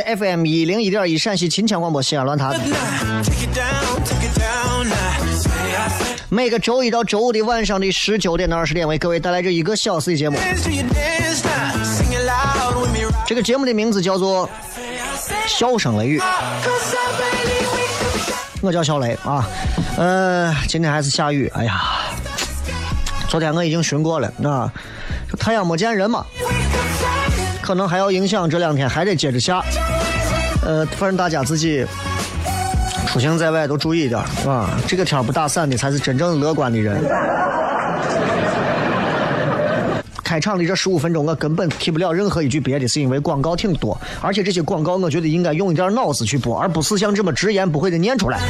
FM 一零一点一陕西秦腔广播西安论坛。每个周一到周五的晚上的十九点到二十点，为各位带来这一个小时的节目。这个节目的名字叫做《笑声雷雨》，我叫小雷啊。呃，今天还是下雨，哎呀，昨天我已经寻过了，啊，太阳没见人嘛。可能还要影响，这两天还得接着下。呃，反正大家自己出行在外都注意一点，啊，这个天不打伞的才是真正乐观的人。开场的这十五分钟，我根本提不了任何一句别的，是因为广告挺多，而且这些广告我觉得应该用一点脑子去播，而不是像这么直言不讳的念出来。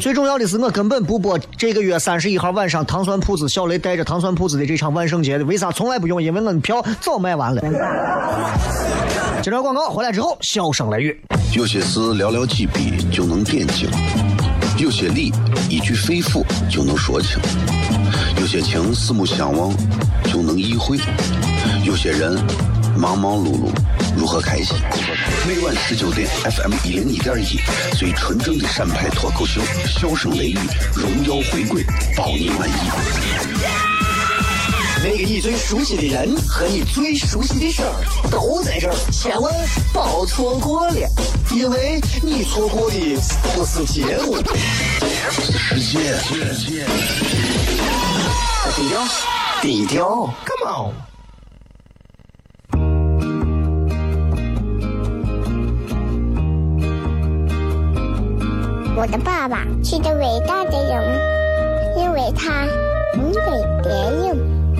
最重要的是，我根本不播这个月三十一号晚上糖酸铺子小雷带着糖酸铺子的这场万圣节的，为啥从来不用？因为我的票早卖完了。接着广告回来之后，笑声雷雨。有些事寥寥几笔就能点睛，有些理一句肺腑就能说清，有些情四目相望就能意会，有些人忙忙碌碌如何开心？每晚十九点，FM 一零一点一，最纯正的陕派脱口秀，笑声雷雨，荣耀回归，保你满意。那个你最熟悉的人和你最熟悉的事儿都在这儿，千万别错过了，因为你错过的不是节目，世界。低调，低调，Come on。我的爸爸是个伟大的人，因为他能给别人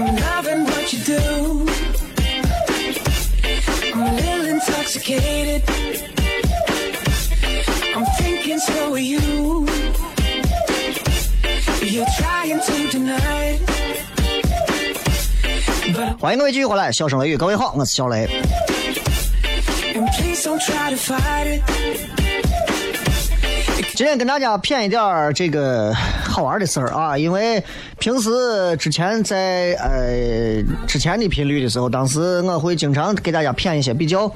I'm loving what you do. I'm a little intoxicated. I'm thinking so are you. You're trying to deny it. But 欢迎各位继续回来，笑声雷雨，各位好，我是小雷。 and please don't try to fight it. 今天跟大家谝一点儿这个好玩的事儿啊，因为平时之前在呃之前的频率的时候，当时我会经常给大家谝一些比较，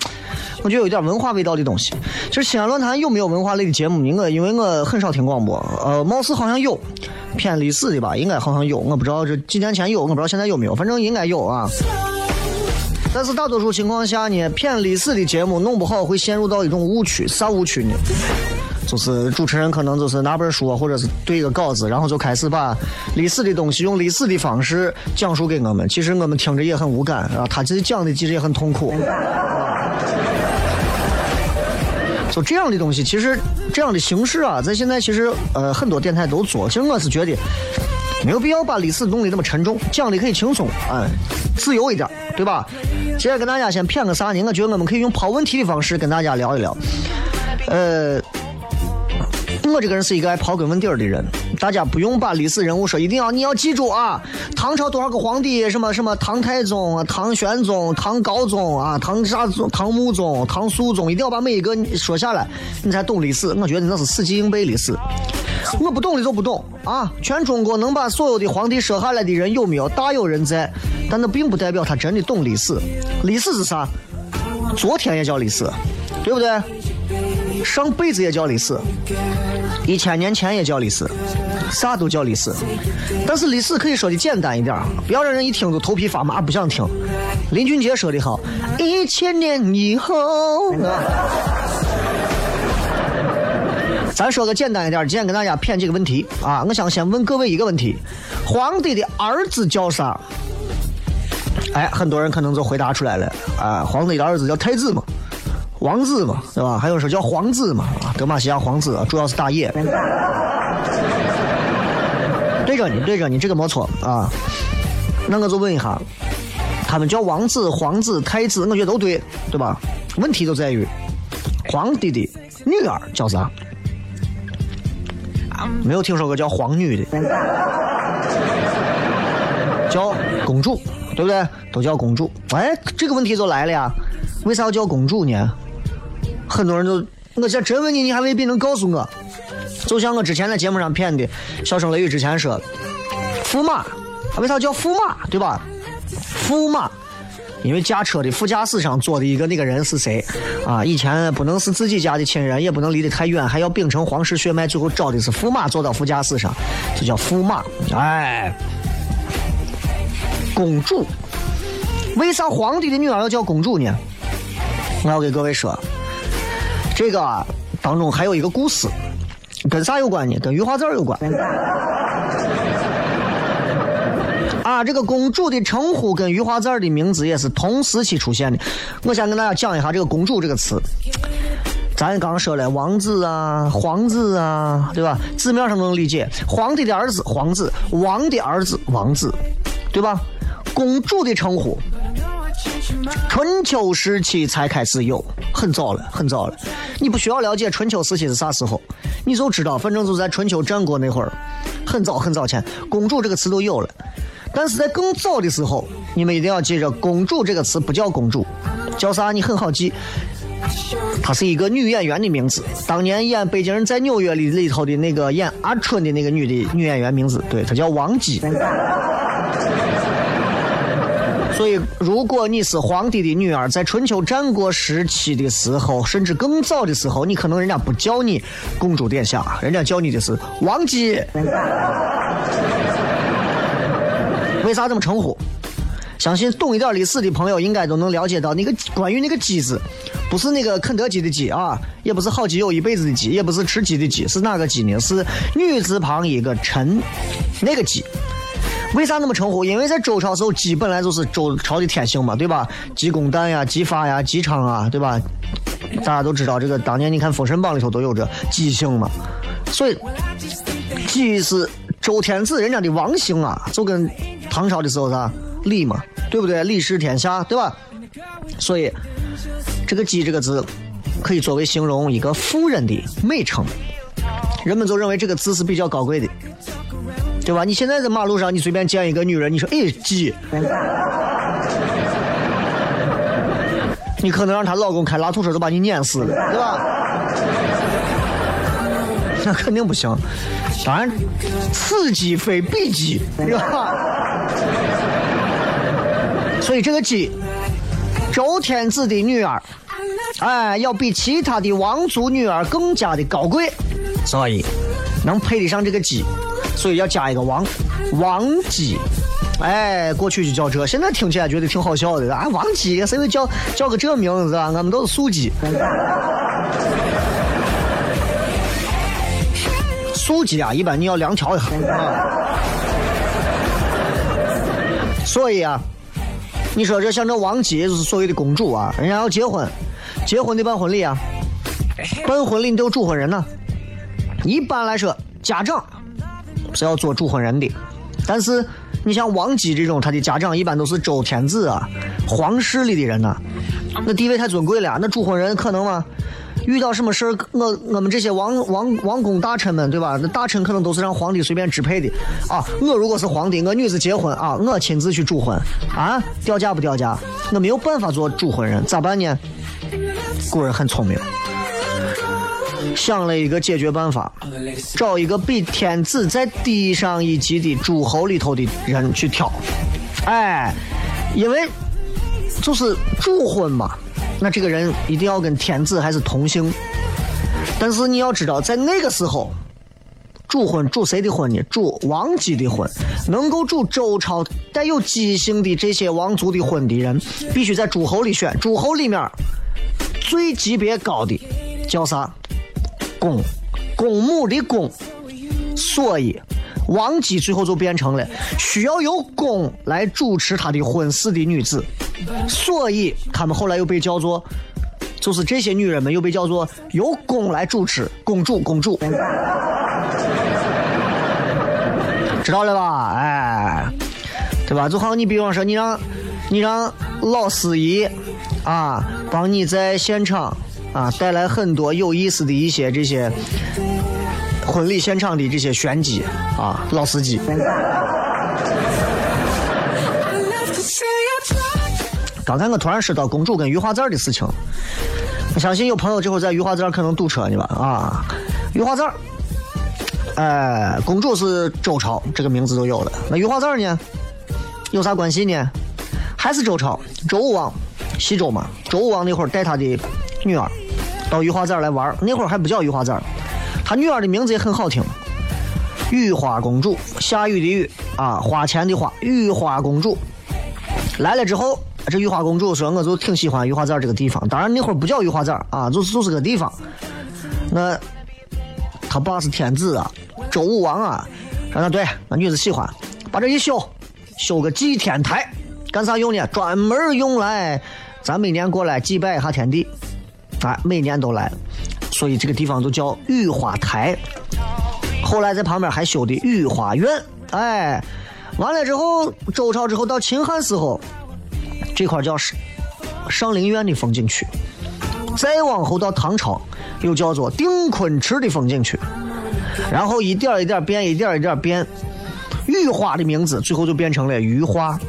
我觉得有点文化味道的东西。就是西安论坛有没有文化类的节目？我因为我很少听广播，呃，貌似好像有偏历史的吧，应该好像有，我不知道这几年前有，我不知道现在有没有，反正应该有啊。但是大多数情况下呢，偏历史的节目弄不好会陷入到一种误区，啥误区呢？就是主持人可能就是拿本书或者是对一个稿子，然后就开始把历史的东西用历史的方式讲述给我们。其实我们听着也很无感啊，他其实讲的其实也很痛苦。就这样的东西，其实这样的形式啊，在现在其实呃很多电台都做。其实我是觉得没有必要把历史弄得那么沉重，讲的可以轻松，哎，自由一点，对吧？今天跟大家先谝个啥呢？我觉得我们可以用抛问题的方式跟大家聊一聊。呃，我这个人是一个爱刨根问底儿的人，大家不用把历史人物说一定要你要记住啊，唐朝多少个皇帝，什么什么唐太宗、唐玄宗、唐高宗啊，唐啥宗、唐穆宗、唐肃宗，一定要把每一个说下来，你才懂历史。我觉得那是死记硬背历史。我不懂的就不懂啊！全中国能把所有的皇帝说下来的人有没有？大有人在，但那并不代表他真的懂历史。历史是啥？昨天也叫历史，对不对？上辈子也叫历史，一千年前也叫历史，啥都叫历史。但是历史可以说的简单一点，不要让人一听就头皮发麻，不想听。林俊杰说的好，一千年以后。咱说个简单一点，今天跟大家谝几个问题啊！我想先问各位一个问题：皇帝的儿子叫啥？哎，很多人可能就回答出来了啊！皇帝的儿子叫太子嘛，王子嘛，对吧？还有说叫皇子嘛，啊，德玛西亚皇子主要是打野。对着你，对着你，这个没错啊。那我就问一下，他们叫王子、皇子、太子，我觉得都对，对吧？问题就在于皇帝的女儿叫啥？没有听说过叫皇女的，叫公主，对不对？都叫公主。哎，这个问题就来了呀，为啥要叫公主呢？很多人都，我想真问你，你还未必能告诉我。就像我之前在节目上骗的，笑声雷雨之前说，驸马，为啥叫驸马？对吧？驸马。因为驾车的副驾驶上坐的一个那个人是谁啊？以前不能是自己家的亲人，也不能离得太远，还要秉承皇室血脉，最后找的是驸马坐到副驾驶上，就叫驸马。哎，公主，为啥皇帝的女儿要叫公主呢？我要给各位说，这个啊当中还有一个故事，跟啥有关呢？跟玉华字有关。啊，这个公主的称呼跟玉华字的名字也是同时期出现的。我先跟大家讲一下这个“公主”这个词。咱刚说了，王子啊，皇子啊，对吧？字面上能理解，皇帝的儿子皇子，王的儿子王子，对吧？公主的称呼，春秋时期才开始有，很早了，很早了。你不需要了解春秋时期是啥时候，你就知道，反正就在春秋战国那会儿，很早很早前，公主这个词都有了。但是在更早的时候，你们一定要记着，“公主”这个词不叫公主，叫啥？你很好记，她是一个女演员的名字。当年演《北京人在纽约》里里头的那个演阿春的那个女的女演员名字，对，她叫王姬。所以，如果你是皇帝的女儿，在春秋战国时期的时候，甚至更早的时候，你可能人家不叫你公主殿下，人家叫你的是王姬。为啥这么称呼？相信懂一点历史的朋友应该都能了解到，那个关于那个“鸡”字，不是那个肯德基的“鸡”啊，也不是好基友一辈子的“鸡”，也不是吃鸡的“鸡”，是哪个“鸡”呢？是女字旁一个“臣”，那个“鸡”。为啥那么称呼？因为在周朝时候，鸡本来就是周朝的天性嘛，对吧？鸡公旦呀，鸡发呀，鸡昌啊，对吧？大家都知道这个，当年你看《封神榜》里头都有这鸡姓嘛，所以鸡是周天子人家的王姓啊，就跟。唐朝的时候啥李嘛，对不对？李氏天下，对吧？所以这个“姬”这个字可以作为形容一个妇人的美称，人们就认为这个字是比较高贵的，对吧？你现在在马路上，你随便见一个女人，你说“哎，鸡”，你可能让她老公开拉土车都把你碾死了，对吧？那肯定不行。当然，此鸡非彼鸡，对吧？所以这个鸡，周天子的女儿，哎，要比其他的王族女儿更加的高贵，所以能配得上这个鸡，所以要加一个王，王姬，哎，过去就叫这，现在听起来觉得挺好笑的啊。王姬，谁会叫叫个这名字啊？俺们都是素姬。素姬啊，一般你要量调一下啊。所以啊，你说这像这王姬就是所谓的公主啊，人家要结婚，结婚得办婚礼啊，办婚礼你都有主婚人呢。一般来说，家长是要做主婚人的，但是你像王姬这种，他的家长一般都是周天子啊，皇室里的人呐、那地位太尊贵了，那主婚人可能吗？遇到什么事儿，我我们这些王王王公大臣们，对吧？那大臣可能都是让皇帝随便支配的啊。我如果是皇帝，我女子结婚啊，我亲自去主婚啊，掉价不掉价？我没有办法做主婚人，咋办呢？古人很聪明，想了一个解决办法，找一个比天子再低上一级的诸侯里头的人去挑。哎，因为就是主婚嘛，那这个人一定要跟天子还是同姓。但是你要知道，在那个时候，主婚主谁的婚呢？主王姬的婚，能够主周朝带有姬姓的这些王族的婚的人，必须在诸侯里选。诸侯里面最级别高的叫啥？公，公母的公。所以，王姬最后就变成了需要由公来主持他的婚事的女子。所以，他们后来又被叫做，就是这些女人们又被叫做由公来主持，公主，公主。知道了吧？哎，对吧？就好像你比方说，你让，你让老司仪啊，帮你在现场啊带来很多有意思的一些这些婚礼现场的这些玄机啊，老司机。刚才我突然说到公主跟玉华字的事情，我相信有朋友这会儿在玉华字可能堵车呢吧？啊，玉华字儿，哎，公主是周朝这个名字都有了，那玉华字呢，有啥关系呢？还是周朝，周武王，西周嘛，周武王那会儿带他的女儿到玉华字儿来玩，那会儿还不叫玉华字儿，他女儿的名字也很好听，雨花公主，下雨的雨啊，花钱的花，雨花公主。来了之后，这玉花公主说，我就挺喜欢玉华寨这个地方。当然那会儿不叫玉华寨啊，就是就是个地方。那他爸是天子啊，周武王啊，说那对，那女子喜欢，把这一修，修个祭天台，干啥用呢？专门用来咱每年过来祭拜一下天地，哎，每年都来，所以这个地方就叫雨花台。后来在旁边还修的御花园，哎，完了之后，周朝之后到秦汉时候，这块叫上上林苑的风景区，再往后到唐朝，又叫做定昆池的风景区，然后一点一点变，一点一点变，御花的名字最后就变成了余花。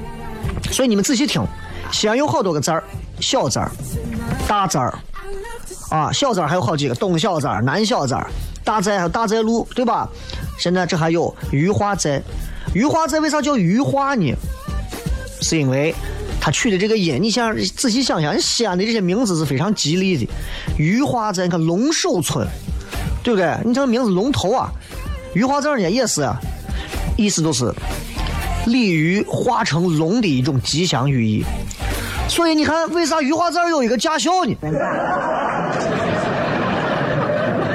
所以你们仔细听，西安有好多个字儿，小字儿、大字儿，啊，小字儿还有好几个，东小字儿、南小字儿，大寨还有大寨路，对吧？现在这还有鱼化寨，鱼化寨为啥叫鱼化呢？是因为它取的这个音，你想仔细想想，西安的这些名字是非常吉利的。鱼化寨，你看龙首村，对不对？你这个名字龙头啊，鱼化寨呢也是啊，意思就是鲤鱼化成龙的一种吉祥寓意。所以你看，为啥余花寨有一个驾校呢？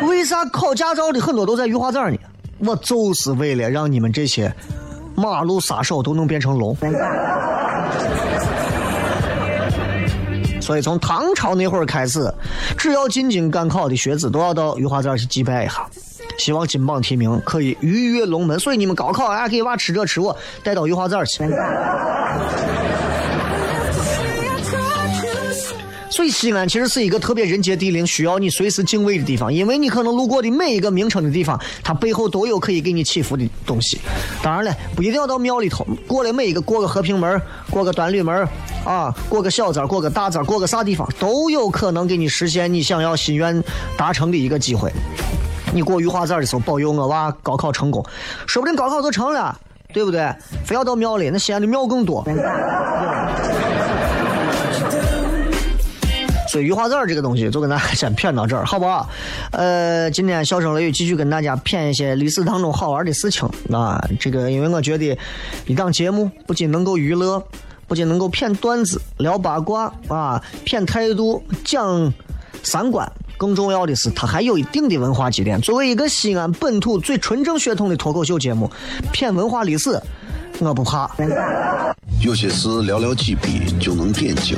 为啥考驾照的很多都在玉华寨呢？我就是为了让你们这些马路杀手都能变成龙。所以从唐朝那会儿开始，只要进京赶考的学子都要到玉华寨去祭拜一下，希望金榜题名，可以鱼跃龙门。所以你们高考啊，给娃吃这吃我，带到玉华寨去。所以西安其实是一个特别人杰地灵，需要你随时敬畏的地方，因为你可能路过的每一个名称的地方，它背后都有可以给你祈福的东西。当然了，不一定要到庙里头，过了每一个过个和平门，过个端旅门，啊，过个小寨，过个大寨，过个啥地方，都有可能给你实现你想要心愿达成的一个机会。你过玉华寨的时候，保佑我娃高考成功，说不定高考就成了，对不对？非要到庙里，那西安的庙更多。所以鱼花籽儿这个东西，就跟大家先谝到这儿，好不好？呃，今天笑声雷雨继续跟大家谝一些历史当中好玩的事情啊。这个因为我觉得一档节目不仅能够娱乐，不仅能够谝段子、聊八卦啊，谝态度、讲三观。更重要的是，它还有一定的文化积淀。作为一个西安本土最纯正血统的脱口秀节目，谝文化历史，我不怕。有些事寥寥几笔就能点睛，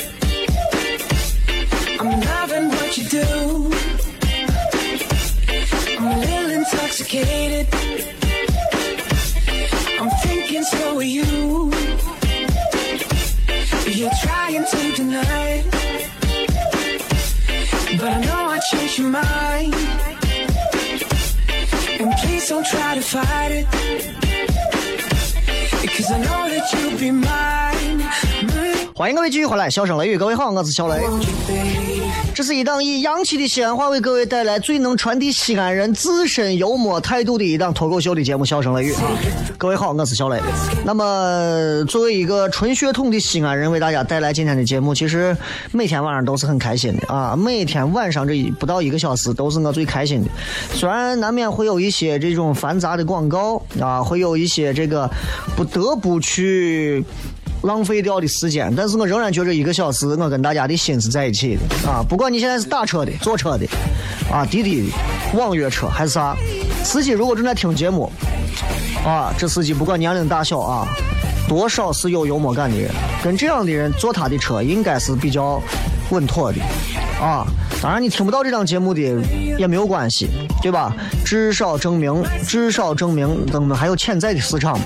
You do. I'm a little intoxicated. I'm thinking so are you. You're trying to deny. But I know I changed your mind. And please don't try to fight it. Because I know that you'll be mine. 欢迎各位继续回来，笑声雷雨，各位好，我是小雷。这是一档以洋气的西安话为各位带来最能传递西安人自身幽默态度的一档脱口秀的节目《笑声雷雨》。各位好，我是小雷。那么，作为一个纯血统的西安人，为大家带来今天的节目，其实每天晚上都是很开心的啊！每天晚上这一不到一个小时都是我最开心的。虽然难免会有一些这种繁杂的广告啊，会有一些这个不得不去。浪费掉的时间，但是我仍然觉着一个小时，我跟大家的心是在一起的啊！不管你现在是打车的、坐车的，啊，滴滴的、网约车还是啥，司机如果正在听节目，啊，这司机不管年龄大小啊，多少是有幽默感的人，跟这样的人坐他的车应该是比较稳妥的啊。当然，你听不到这档节目的也没有关系，对吧？至少证明，至少证明我们还有潜在的市场。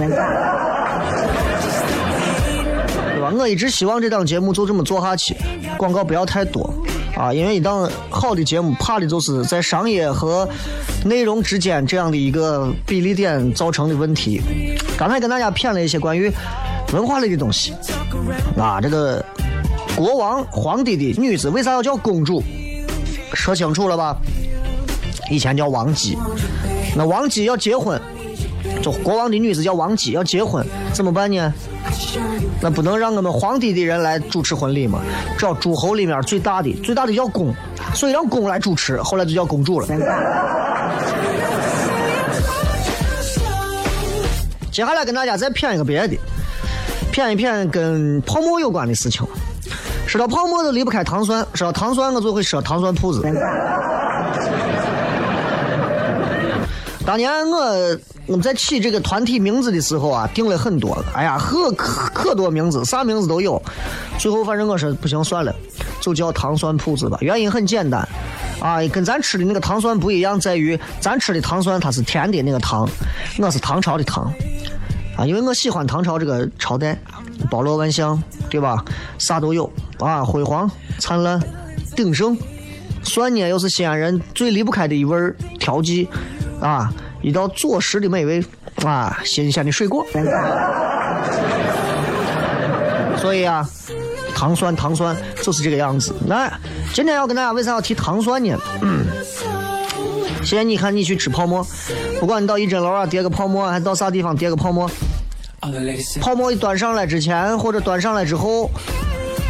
我一直希望这档节目就这么做下去，广告不要太多啊，因为一档好的节目，怕的就是在商业和内容之间这样的一个比例点造成的问题。刚才跟大家骗了一些关于文化类的东西啊，这个国王、皇帝的女子为啥要叫公主？说清楚了吧？以前叫王姬，那王姬要结婚，就国王的女子叫王姬，要结婚怎么办呢？那不能让我们皇帝的人来主持婚礼嘛？找诸侯里面最大的，最大的叫公，所以让公来主持，后来就叫公主了。接下来跟大家再谝一个别的，谝一谝跟泡沫有关的事情。说到泡沫都离不开糖酸，说到糖酸我就会说糖酸铺子。当年我我们在起这个团体名字的时候啊，定了很多，哎呀，可可可多名字，啥名字都有。最后反正我说不行，算了，就叫糖酸铺子吧。原因很简单，啊，跟咱吃的那个糖酸不一样，在于咱吃的糖酸它是甜的那个糖，我是唐朝的糖，啊，因为我喜欢唐朝这个朝代，包罗万象，对吧？啥都有啊，辉煌、灿烂、鼎盛。蒜呢，又是西安人最离不开的一味儿调剂。啊，一道佐食的美味啊，新鲜的水果。所以啊，糖酸糖酸就是这个样子。那今天要跟大家为啥要提糖酸呢？嗯，现在你看你去吃泡沫，不管你到一针楼啊叠个泡沫，还是到啥地方叠个泡沫，泡沫一端上来之前或者端上来之后，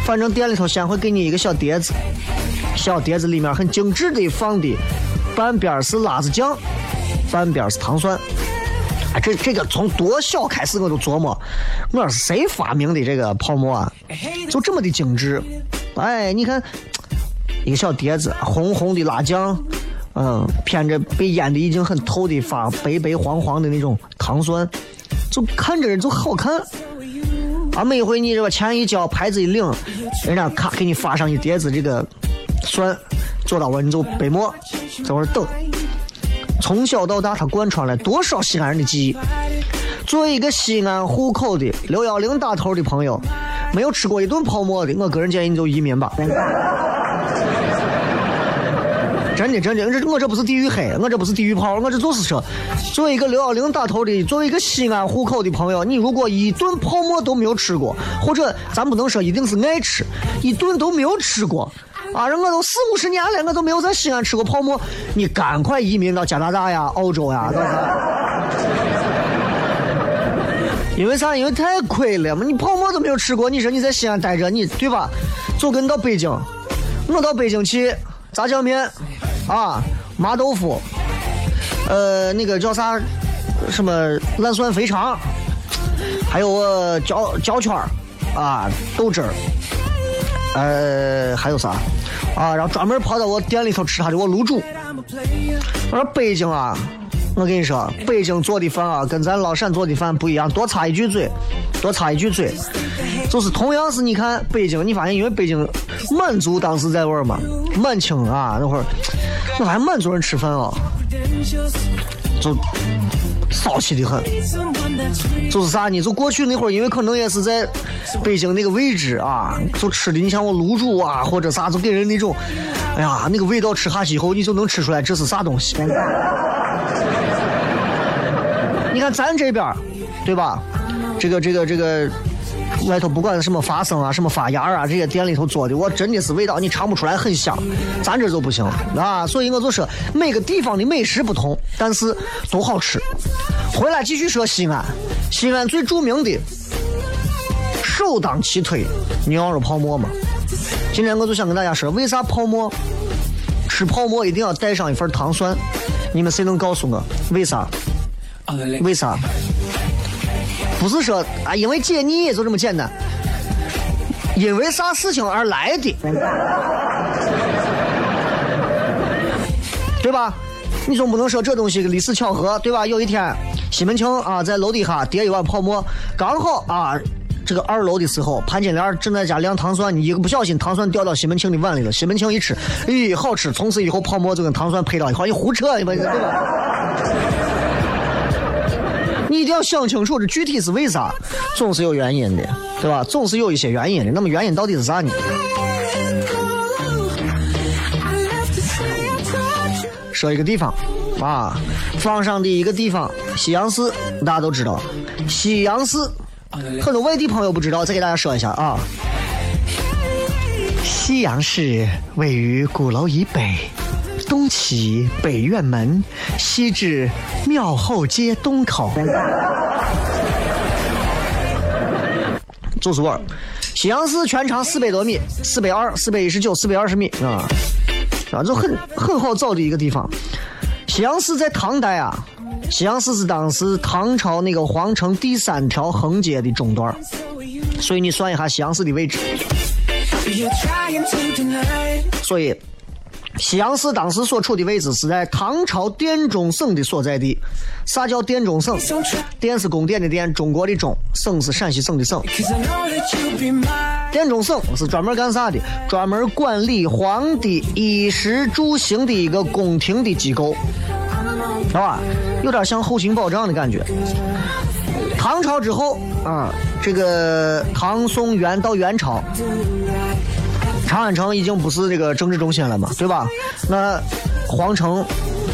反正店里头先会给你一个小碟子，小碟子里面很精致的放的，半边是辣子酱，半边是糖蒜。哎，这这个从多小开始我就琢磨，我说是谁发明的这个泡沫啊？就这么的精致。哎，你看一个小碟子，红红的辣酱，嗯，偏着被腌的已经很透的发白白黄黄的那种糖蒜，就看着就好看。啊，每回你这个钱一交，牌子一领，人家咔给你发上一碟子这个蒜，做到我你就背馍，在那儿等。从小到大，他贯穿了多少西安人的记忆。作为一个西安户口的六幺零打头的朋友，没有吃过一顿泡馍的，我个人建议你就移民吧。真的真的，这我这不是地域黑，我这不是地域炮，我这就是说，作为一个六幺零打头的，作为一个西安户口的朋友，你如果一顿泡馍都没有吃过，或者咱不能说一定是爱吃，一顿都没有吃过。啊，人我都四五十年了，我都没有在西安吃过泡馍。你赶快移民到加拿大呀、澳洲呀，到因为啥？因为太亏了嘛！你泡馍都没有吃过，你说你在西安待着，你对吧？就跟到北京，我到北京去，炸酱面，啊，麻豆腐，呃，那个叫啥，什么烂蒜肥肠，还有我焦焦圈儿，啊，豆汁儿，呃，还有啥？啊，然后专门跑到我店里头吃他的我卤煮。我说北京啊，我跟你说，北京做的饭啊，跟咱老陕做的饭不一样，多插一句嘴，多插一句嘴，就是同样是你看北京，你发现因为北京满族当时在味儿嘛，满清啊那会儿，我发现满族人吃饭啊，就骚气的很。就是啥呢？就过去那会儿，因为可能也是在北京那个位置啊，就吃的你像我卤煮啊或者啥，就给人那种，哎呀，那个味道吃下去以后，你就能吃出来这是啥东西。你看咱这边，对吧？这个这个这个外头不管什么发生啊、什么发芽啊，这些店里头做的，我真的是味道你尝不出来，很香。咱这就不行啊，所以我就说每个地方的美食不同，但是都好吃。回来继续说西安，西安最著名的首当其推牛肉泡馍嘛。今天我就想跟大家说，为啥泡馍吃泡馍一定要带上一份糖蒜？你们谁能告诉我为啥？为啥？不是说啊，因为解腻就这么简单，因为啥事情而来的，对吧？你总不能说这东西历史巧合，对吧？有一天，西门庆啊在楼底下叠一碗泡馍，刚好啊。这个二楼的时候，潘金莲正在家晾糖蒜，你一个不小心，糖蒜掉到西门庆的碗里了。西门庆一吃，咦，好吃！从此以后，泡馍就跟糖蒜配到一块，你胡扯，你们对吧？一定要想清楚，这具体是为啥，总是有原因的，对吧？总是有一些原因的。那么原因到底是啥呢？说一个地方啊，放上的一个地方，西洋市，大家都知道。西洋市，很多外地朋友不知道，再给大家说一下啊。西洋市位于鼓楼以北，东起北院门，西至庙后街东口。就是味儿。西洋市全长四百多米，四百二、四百一十九、四百二十米啊，啊，就很很好找的一个地方。西洋市在唐代啊，西洋市是当时唐朝那个皇城第三条横街的中段所以你算一下西洋市的位置。You're trying to deny 所以，西洋市当时所处的位置是在唐朝殿中省的所在地。啥叫殿中省？殿是宫殿的殿，中国的中，省是陕西省的省。殿中省是专门干啥的？专门管理皇帝衣食住行的一个宫廷的机构，是吧？有点像后勤保障的感觉。唐朝之后啊，这个唐宋元到元朝，长安城已经不是这个政治中心了嘛，对吧？那皇城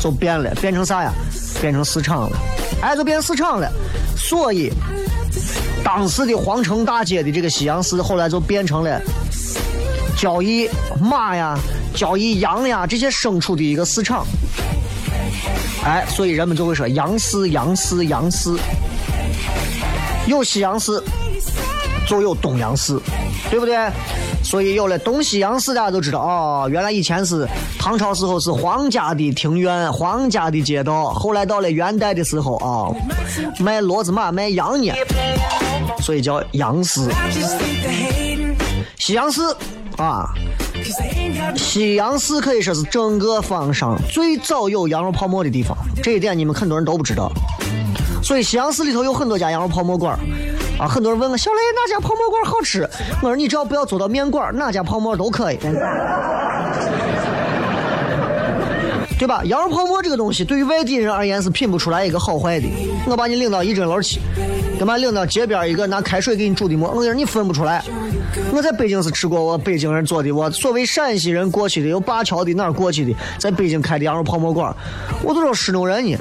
就变了，变成啥呀？变成市场了，哎，就变市场了。所以当时的皇城大街的这个西洋市，后来就变成了交易马呀、交易羊呀这些牲畜的一个市场。哎，所以人们就会说羊市、羊市、羊市。有西洋市，就有东洋市，对不对？所以有了东西洋市，大家都知道哦，原来以前是唐朝时候是皇家的庭院、皇家的街道，后来到了元代的时候啊，卖骡子马、卖羊呢，所以叫洋式。just think they're hating. 西洋式啊，西洋市可以说是整个方上最早有羊肉泡馍的地方，这一点你们很多人都不知道。所以西洋市里头有很多家羊肉泡馍馆啊，很多人问我小雷哪家泡馍馆好吃？我说你只要不要做到面馆，哪家泡馍都可以，对吧？羊肉泡馍这个东西对于外地人而言是品不出来一个好坏的。我把你领到一针楼去，干嘛领到街边一个拿开水给你煮的馍，我跟你说你分不出来。我在北京是吃过我北京人做的，我所谓陕西人过去的，有灞桥的哪儿过去的，在北京开的羊肉泡馍馆，我都说失弄人呢。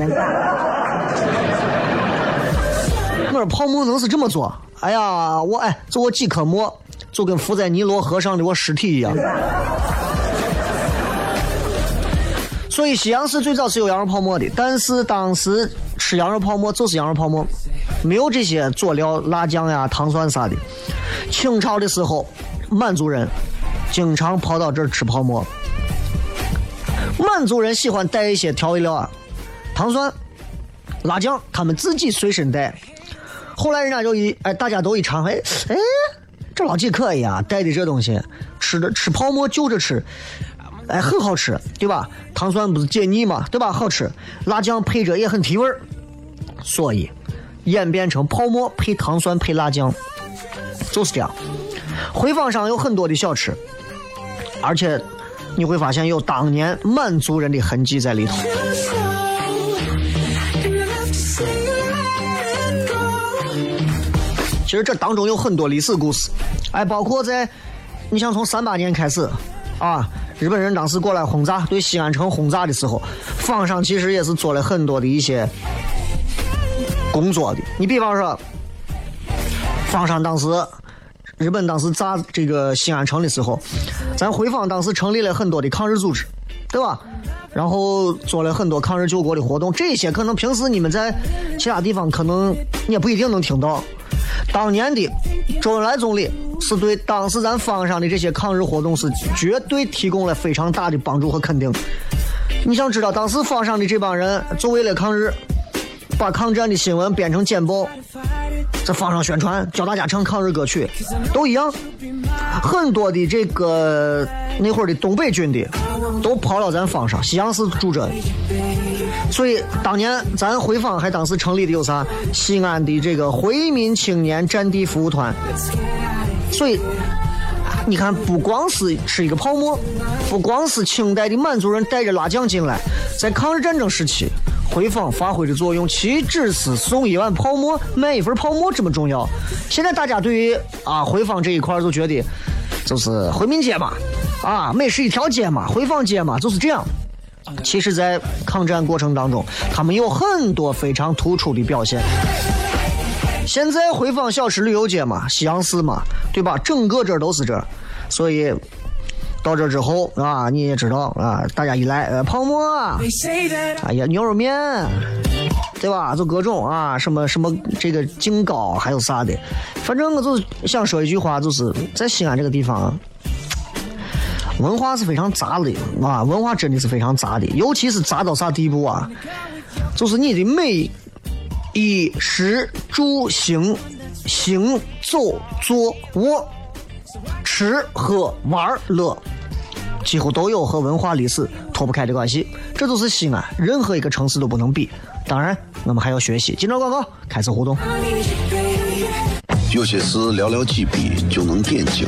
泡馍能是这么做？哎呀，我哎做我几颗馍，就跟浮在尼罗河上的我尸体一样。所以西洋市最早是有羊肉泡馍的，但是当时吃羊肉泡馍就是羊肉泡馍，没有这些佐料、辣酱呀、糖蒜啥的。清朝的时候，满族人经常跑到这儿吃泡馍。满族人喜欢带一些调味料啊，糖蒜、辣酱，他们自己随身带。后来人家就一哎，大家都一尝，哎哎，这老几可以啊，带的这东西，吃的吃泡馍就着吃，哎，很好吃，对吧？糖蒜不是解腻嘛，对吧？好吃，辣酱配着也很提味儿，所以演变成泡馍配糖蒜配辣酱，就是这样。回坊上有很多的小吃，而且你会发现有当年满族人的痕迹在里头。其实这当中有很多历史故事，哎，包括在，你像从三八年开始，啊，日本人当时过来轰炸，对西安城轰炸的时候，坊上其实也是做了很多的一些工作的。你比方说，坊上当时日本当时炸这个西安城的时候，咱回坊当时成立了很多的抗日组织，对吧？然后做了很多抗日救国的活动，这些可能平时你们在其他地方可能也不一定能听到。当年的周恩来总理是对当时咱方上的这些抗日活动是绝对提供了非常大的帮助和肯定。你想知道当时方上的这帮人就为了抗日，把抗战的新闻编成简报，在方上宣传，教大家唱抗日歌曲，都一样。很多的这个那会儿的东北军的都跑到咱方上，西洋市驻镇。所以当年咱回坊还当时成立的有啥？西安的这个回民青年战地服务团。所以你看，不光是吃一个泡馍，不光是清代的满族人带着辣酱进来，在抗日战争时期，回坊发挥的作用，岂止是送一碗泡馍、买一份泡馍这么重要？现在大家对于啊回坊这一块儿就觉得，就是回民街嘛，啊美食一条街嘛，回坊街嘛，就是这样。其实，在抗战过程当中，他们有很多非常突出的表现。现在回坊小吃旅游街嘛，西洋市嘛，对吧？整个这儿都是这儿，所以到这儿之后啊，你也知道啊，大家一来，呃，泡馍哎呀，牛肉面，对吧？就各种啊，什么什么这个京糕，还有啥的，反正我就想说一句话，就是在西安这个地方啊，文化是非常杂的啊，文化真的是非常杂的，尤其是杂到啥地步啊？就是你的每衣食住行、行走坐卧、吃喝玩乐。几乎都有和文化历史脱不开的关系，这就是西安任何一个城市都不能比。当然，我们还要学习。进段广告，开始互动。有些事寥寥几笔就能点睛，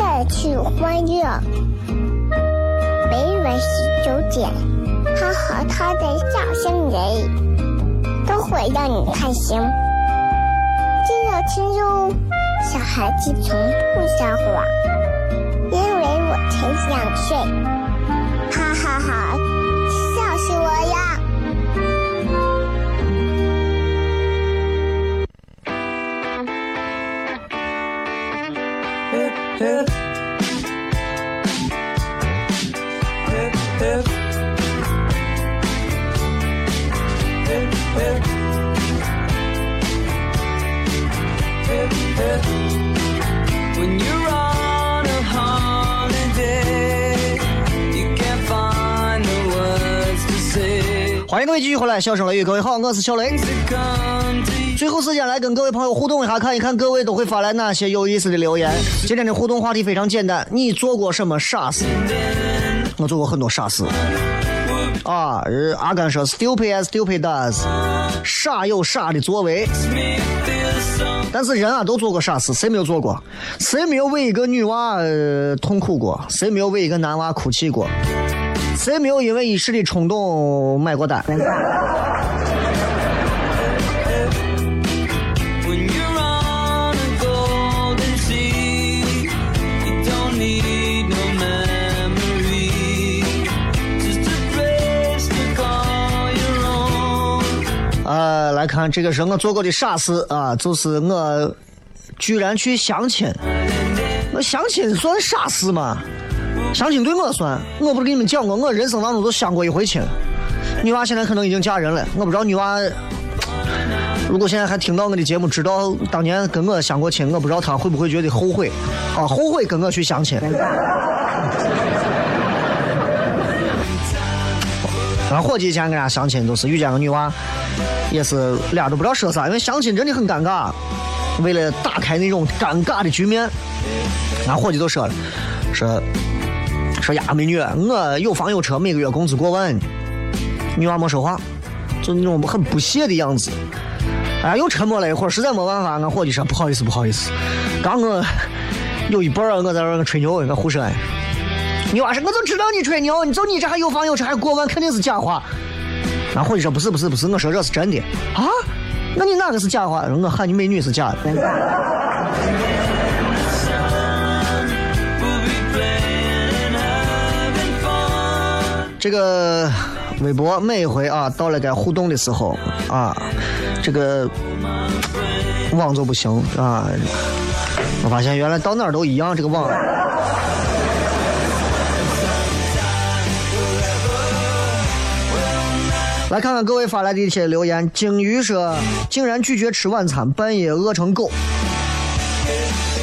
带去欢乐。每晚十九点，他和他的笑声人，都会让你开心。记得听哟，小孩子从不撒谎，因为我才两岁。哈哈哈，欢迎各位继续回来，笑声雷雨，各位好，我是小雷。最后时间来跟各位朋友互动一下，看一看各位都会发来哪些有意思的留言。今天的互动话题非常简单，你做过什么傻事？我做过很多傻事。啊，阿甘说 “stupid as stupid does”，傻有傻的作为。但是人啊，都做过傻事，谁没有做过？谁没有为一个女娃、痛哭过？谁没有为一个男娃哭泣过？谁没有因为一时的冲动买过单.呃，来看这个是我做过的傻事啊，就是我居然去相亲。我相亲算傻事吗？相亲对我算，我不是跟你们讲过，我人生当中就相过一回亲。女娃现在可能已经嫁人了，我不知道女娃如果现在还听到我的节目，知道当年跟我相过亲，我不知道她会不会觉得后悔啊？后悔跟我去相亲。俺伙计以前跟人家相亲，都是遇见个女娃，也是俩都不知道说啥，因为相亲真的很尴尬。为了打开那种尴尬的局面，俺伙计都说了，说说呀，美女，我有房有车，每个月工资过万。女娃没说话，就那种很不屑的样子。哎，又沉默了一会儿，实在没办法，俺伙计说不好意思，不好意思，刚我有一半儿我在这吹牛，我胡说。女娃说，我就知道你吹牛，你就你这还有房有车还过万，肯定是假话。俺伙计说不是不是不是，我说这是真的啊。那你哪个是假话？我喊你美女是假的。这个微博每一回啊，到了该互动的时候啊，这个网就不行啊。我发现原来到哪儿都一样，这个网。来看看各位发来的一些留言。鲸鱼说，竟然拒绝吃晚餐，半夜饿成狗。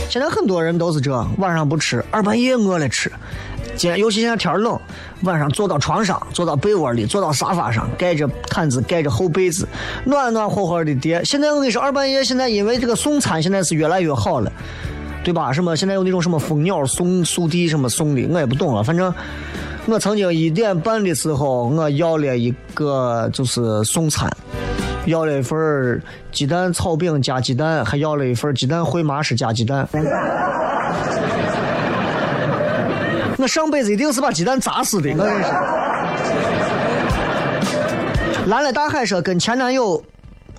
现在很多人都是这，晚上不吃，二半夜饿了吃。今天尤其现在天儿冷，晚上坐到床上，坐到被窝里，坐到沙发上，盖着毯子，盖着厚被子，暖暖和和的叠。现在我跟你说，二半夜现在因为这个送餐现在是越来越好了，对吧？什么现在有那种什么蜂鸟送速递什么送的，我也不懂了。反正我曾经一点半的时候，我要了一个就是送餐。要了一份鸡蛋炒饼加鸡蛋，还要了一份鸡蛋烩麻食加鸡蛋。我上辈子一定是把鸡蛋砸死的，我跟你说。蓝了大海说跟前男友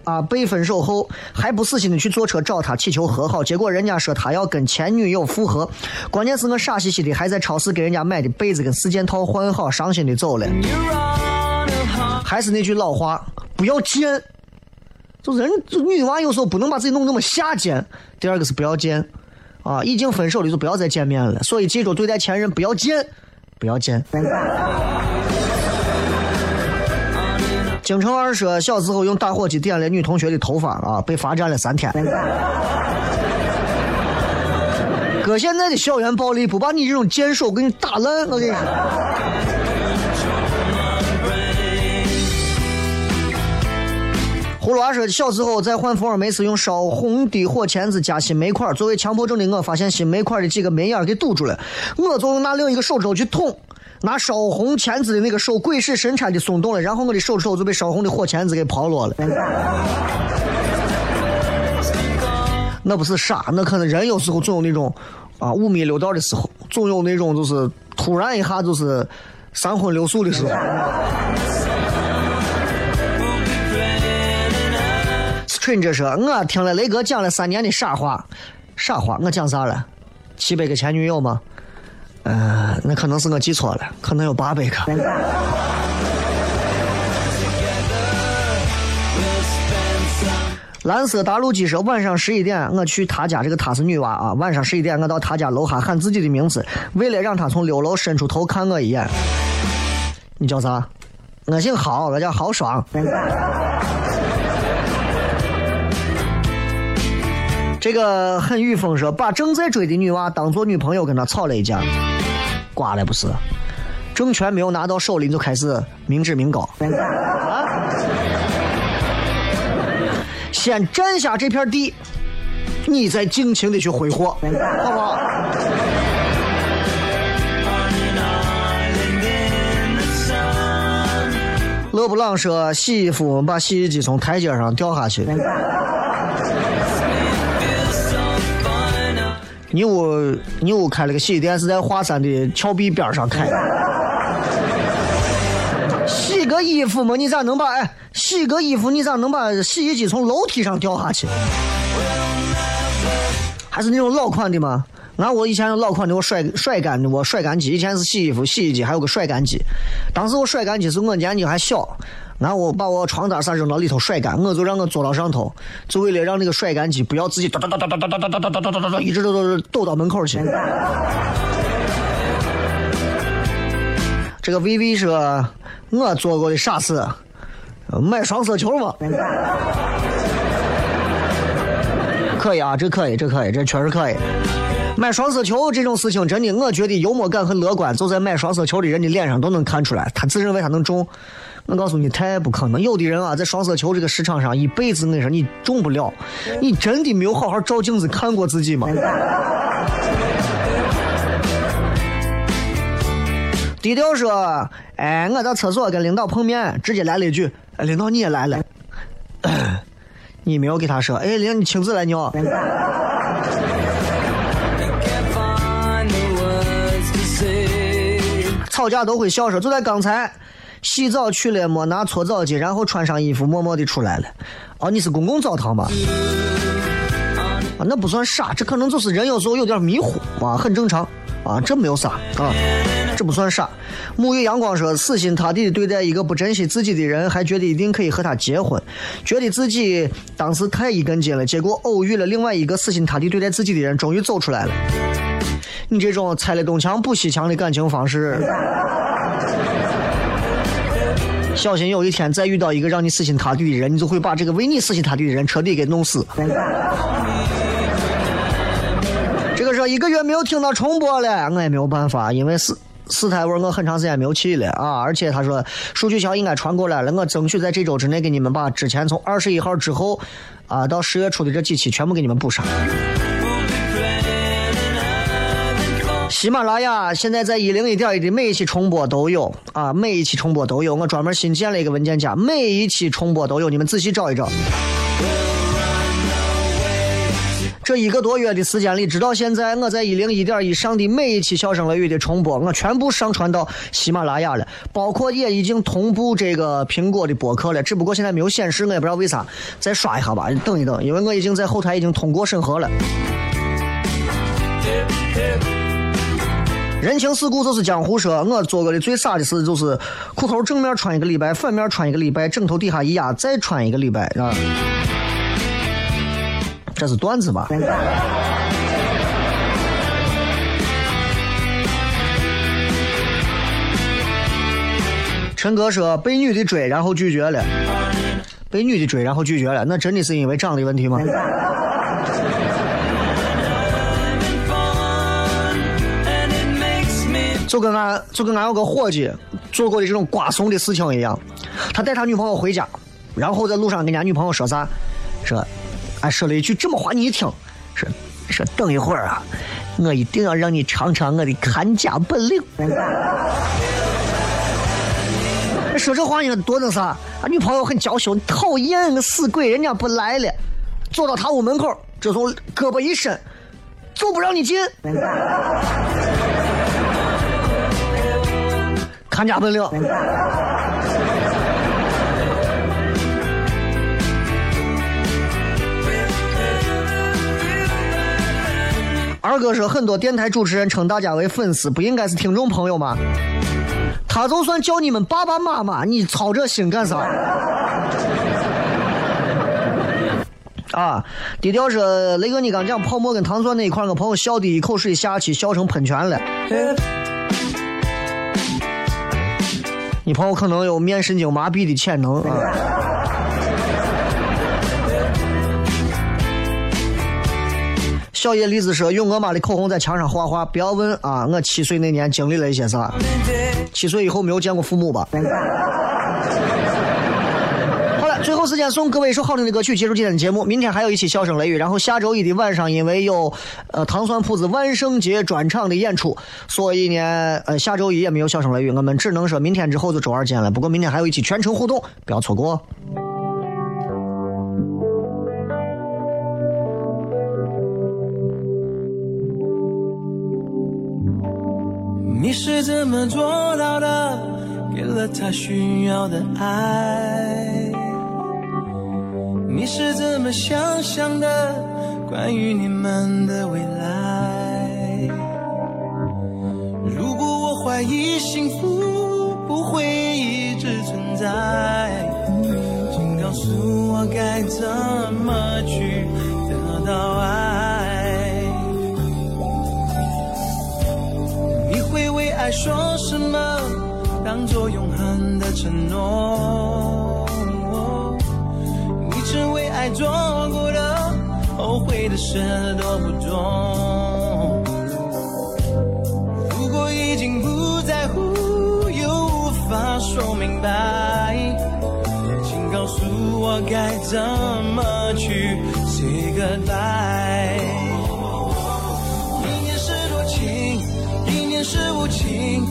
啊被分手后，还不死心的去坐车找他祈求和好，结果人家说他要跟前女友复合，关键是我傻兮兮的还在超市给人家买的被子跟四件套换好，伤心的走了。还是那句老话，不要贱。就人，女娃有时候不能把自己弄那么下贱。第二个是不要贱，啊，已经分手了就不要再见面了。所以记住，对待前任不要见，不要见。京城二说，小时候用打火机点了女同学的头发啊，被罚站了三天。哥，现在的校园暴力不把你这种贱手给你打烂，我跟你说。葫芦娃说，小时候在换蜂尔煤时用烧红的火钳子夹新煤块，作为强迫症的我，发现新煤块的几个煤眼给堵住了，我就用那另一个手肘去捅，拿烧红钳子的那个手鬼使神差的松动了，然后我的手指头就被烧红的火钳子给刨落了。那不是傻，那可能人有时候总有那种啊五迷六道的时候，总有那种就是突然一下就是三荤六素的时候。Strange 说：“我听了雷哥讲了三年的傻话，傻话，我讲啥了？七百个前女友吗？呃，那可能是我记错了，可能有八百个。蓝色大陆鸡说：“晚上十一点，我去他家，这个他是女娃啊。晚上十一点，我到他家楼下喊自己的名字，为了让他从六楼伸出头看我一眼。你叫啥？我姓郝，我叫郝爽。这个很雨风说，把正在追的女娃当做女朋友跟他吵了一架，挂了不是？政权没有拿到手里，就开始明志明高啊！先占下这片地，你再尽情的去挥霍，好不好？勒布朗说，洗衣服把洗衣机从台阶上掉下去。你屋你屋开了个洗衣店，是在华山的峭壁边上开的。洗个衣服嘛，你咋能把哎？洗个衣服你咋能把洗衣机从楼梯上掉下去？还是那种老款的吗？俺我以前老款的我甩甩干的我甩干机，以前是洗衣服洗衣机，还有个甩干机。当时我甩干机是我年纪还小，然后我把我床单啥扔到里头甩干，我就让我坐到上头，就为了让那个甩干机不要自己哒哒哒哒哒哒哒哒哒哒哒哒一直都都抖到门口去。这个 VV 说，我做过的傻事，买双色球嘛。可以啊，这可以，这可以，这确实可以。买双色球这种事情，真的，我觉得幽默感和乐观，就在买双色球的人的脸上都能看出来。他自认为他能中，我告诉你，太不可能。有的人啊，在双色球这个市场上，一辈子你说，你中不了。你真的没有好好照镜子看过自己吗？低调说：“哎，我到厕所跟领导碰面，直接来了一句：‘哎，领导你也来了。’你没有给他说：‘哎，领导你亲自来尿。’吵架都会笑说，就在刚才，洗澡去了没拿搓澡巾，然后穿上衣服默默的出来了。哦，你是公共澡堂吧？啊，那不算傻，这可能就是人有时候有点迷糊啊，很正常啊，这没有啥啊，这不算傻。沐浴阳光说，死心塌地的对待一个不珍惜自己的人，还觉得一定可以和他结婚，觉得自己当时太一根筋了，结果偶遇了另外一个死心塌地对待自己的人，终于走出来了。你这种拆了东墙补西墙的感情方式，小心有一天再遇到一个让你死心塌地的人，你就会把这个为你死心塌地的人彻底给弄死。这个说一个月没有听到重播了，我也没有办法，因为四四台味我很长时间没有去了啊，而且他说数据桥应该传过来了，我争取在这周之内给你们把之前从二十一号之后啊到十月初的这几期全部给你们补上。喜马拉雅现在在一零一点一的每一期重播都有啊，每一期重播都有，我专门新建了一个文件夹，每一期重播都有，你们仔细找一找。这一个多月的时间里，直到现在，我在一零一点一上的每一期《笑声雷雨》的重播，我全部上传到喜马拉雅了，包括也已经同步这个苹果的播客了，只不过现在没有显示，我也不知道为啥，再刷一下吧，等一等，因为我已经在后台已经通过审核了。人情世故就是江湖说，我做过的最傻的事就是裤头正面穿一个礼拜，反面穿一个礼拜，枕头底下一压再穿一个礼拜啊。这是段子吧？陈哥说被女的追，然后拒绝了。被女的追，然后拒绝了，那真的是因为长得问题吗？就跟俺就跟俺有个伙计做过的这种瓜怂的事情一样，他带他女朋友回家，然后在路上跟人家女朋友说啥，说，俺说了一句这么话你一听，说说等一会儿啊，我一定要让你尝尝我的看家本领。说这话应该多那啥？俺女朋友很娇羞，讨厌个死鬼，人家不来了，走到他屋门口，这时候胳膊一伸，就不让你进。看家本领。二哥说，很多电台主持人称大家为粉丝，不应该是听众朋友吗？他就算叫你们爸爸妈妈，你操这心干啥？啊，低调说，雷哥，你刚讲泡沫跟糖蒜那一块，我朋友笑的一口水下去，笑成喷泉了。你朋友可能有面神经麻痹的潜能啊。小叶栗子说：“用我妈的口红在墙上画画，不要问啊！我七岁那年经历了一些啥？七岁以后没有见过父母吧？”时间送各位一首好听的歌曲，结束今天的节目。明天还有一期笑声雷雨，然后下周一的晚上，因为有呃糖蒜铺子万圣节专场的演出，所以呢，呃下周一也没有笑声雷雨，我们只能说明天之后就周二见了。不过明天还有一期全程互动，不要错过。你是怎么做到的？给了他需要的爱。你是怎么想象的？关于你们的未来。如果我怀疑幸福不会一直存在，请告诉我该怎么去得到爱。你会为爱说什么？当作永恒的承诺。为爱做过的，后悔的事多不多。如果已经不在乎，又无法说明白，请告诉我该怎么去 say goodbye。一念是多情，一念是无，情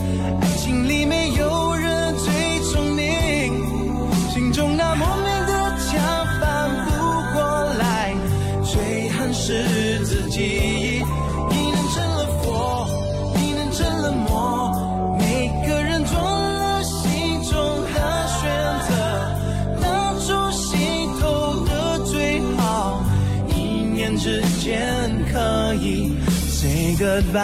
拜拜。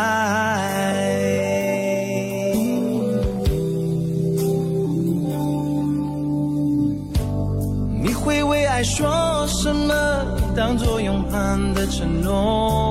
你会为爱说什么？当作永恒的承诺。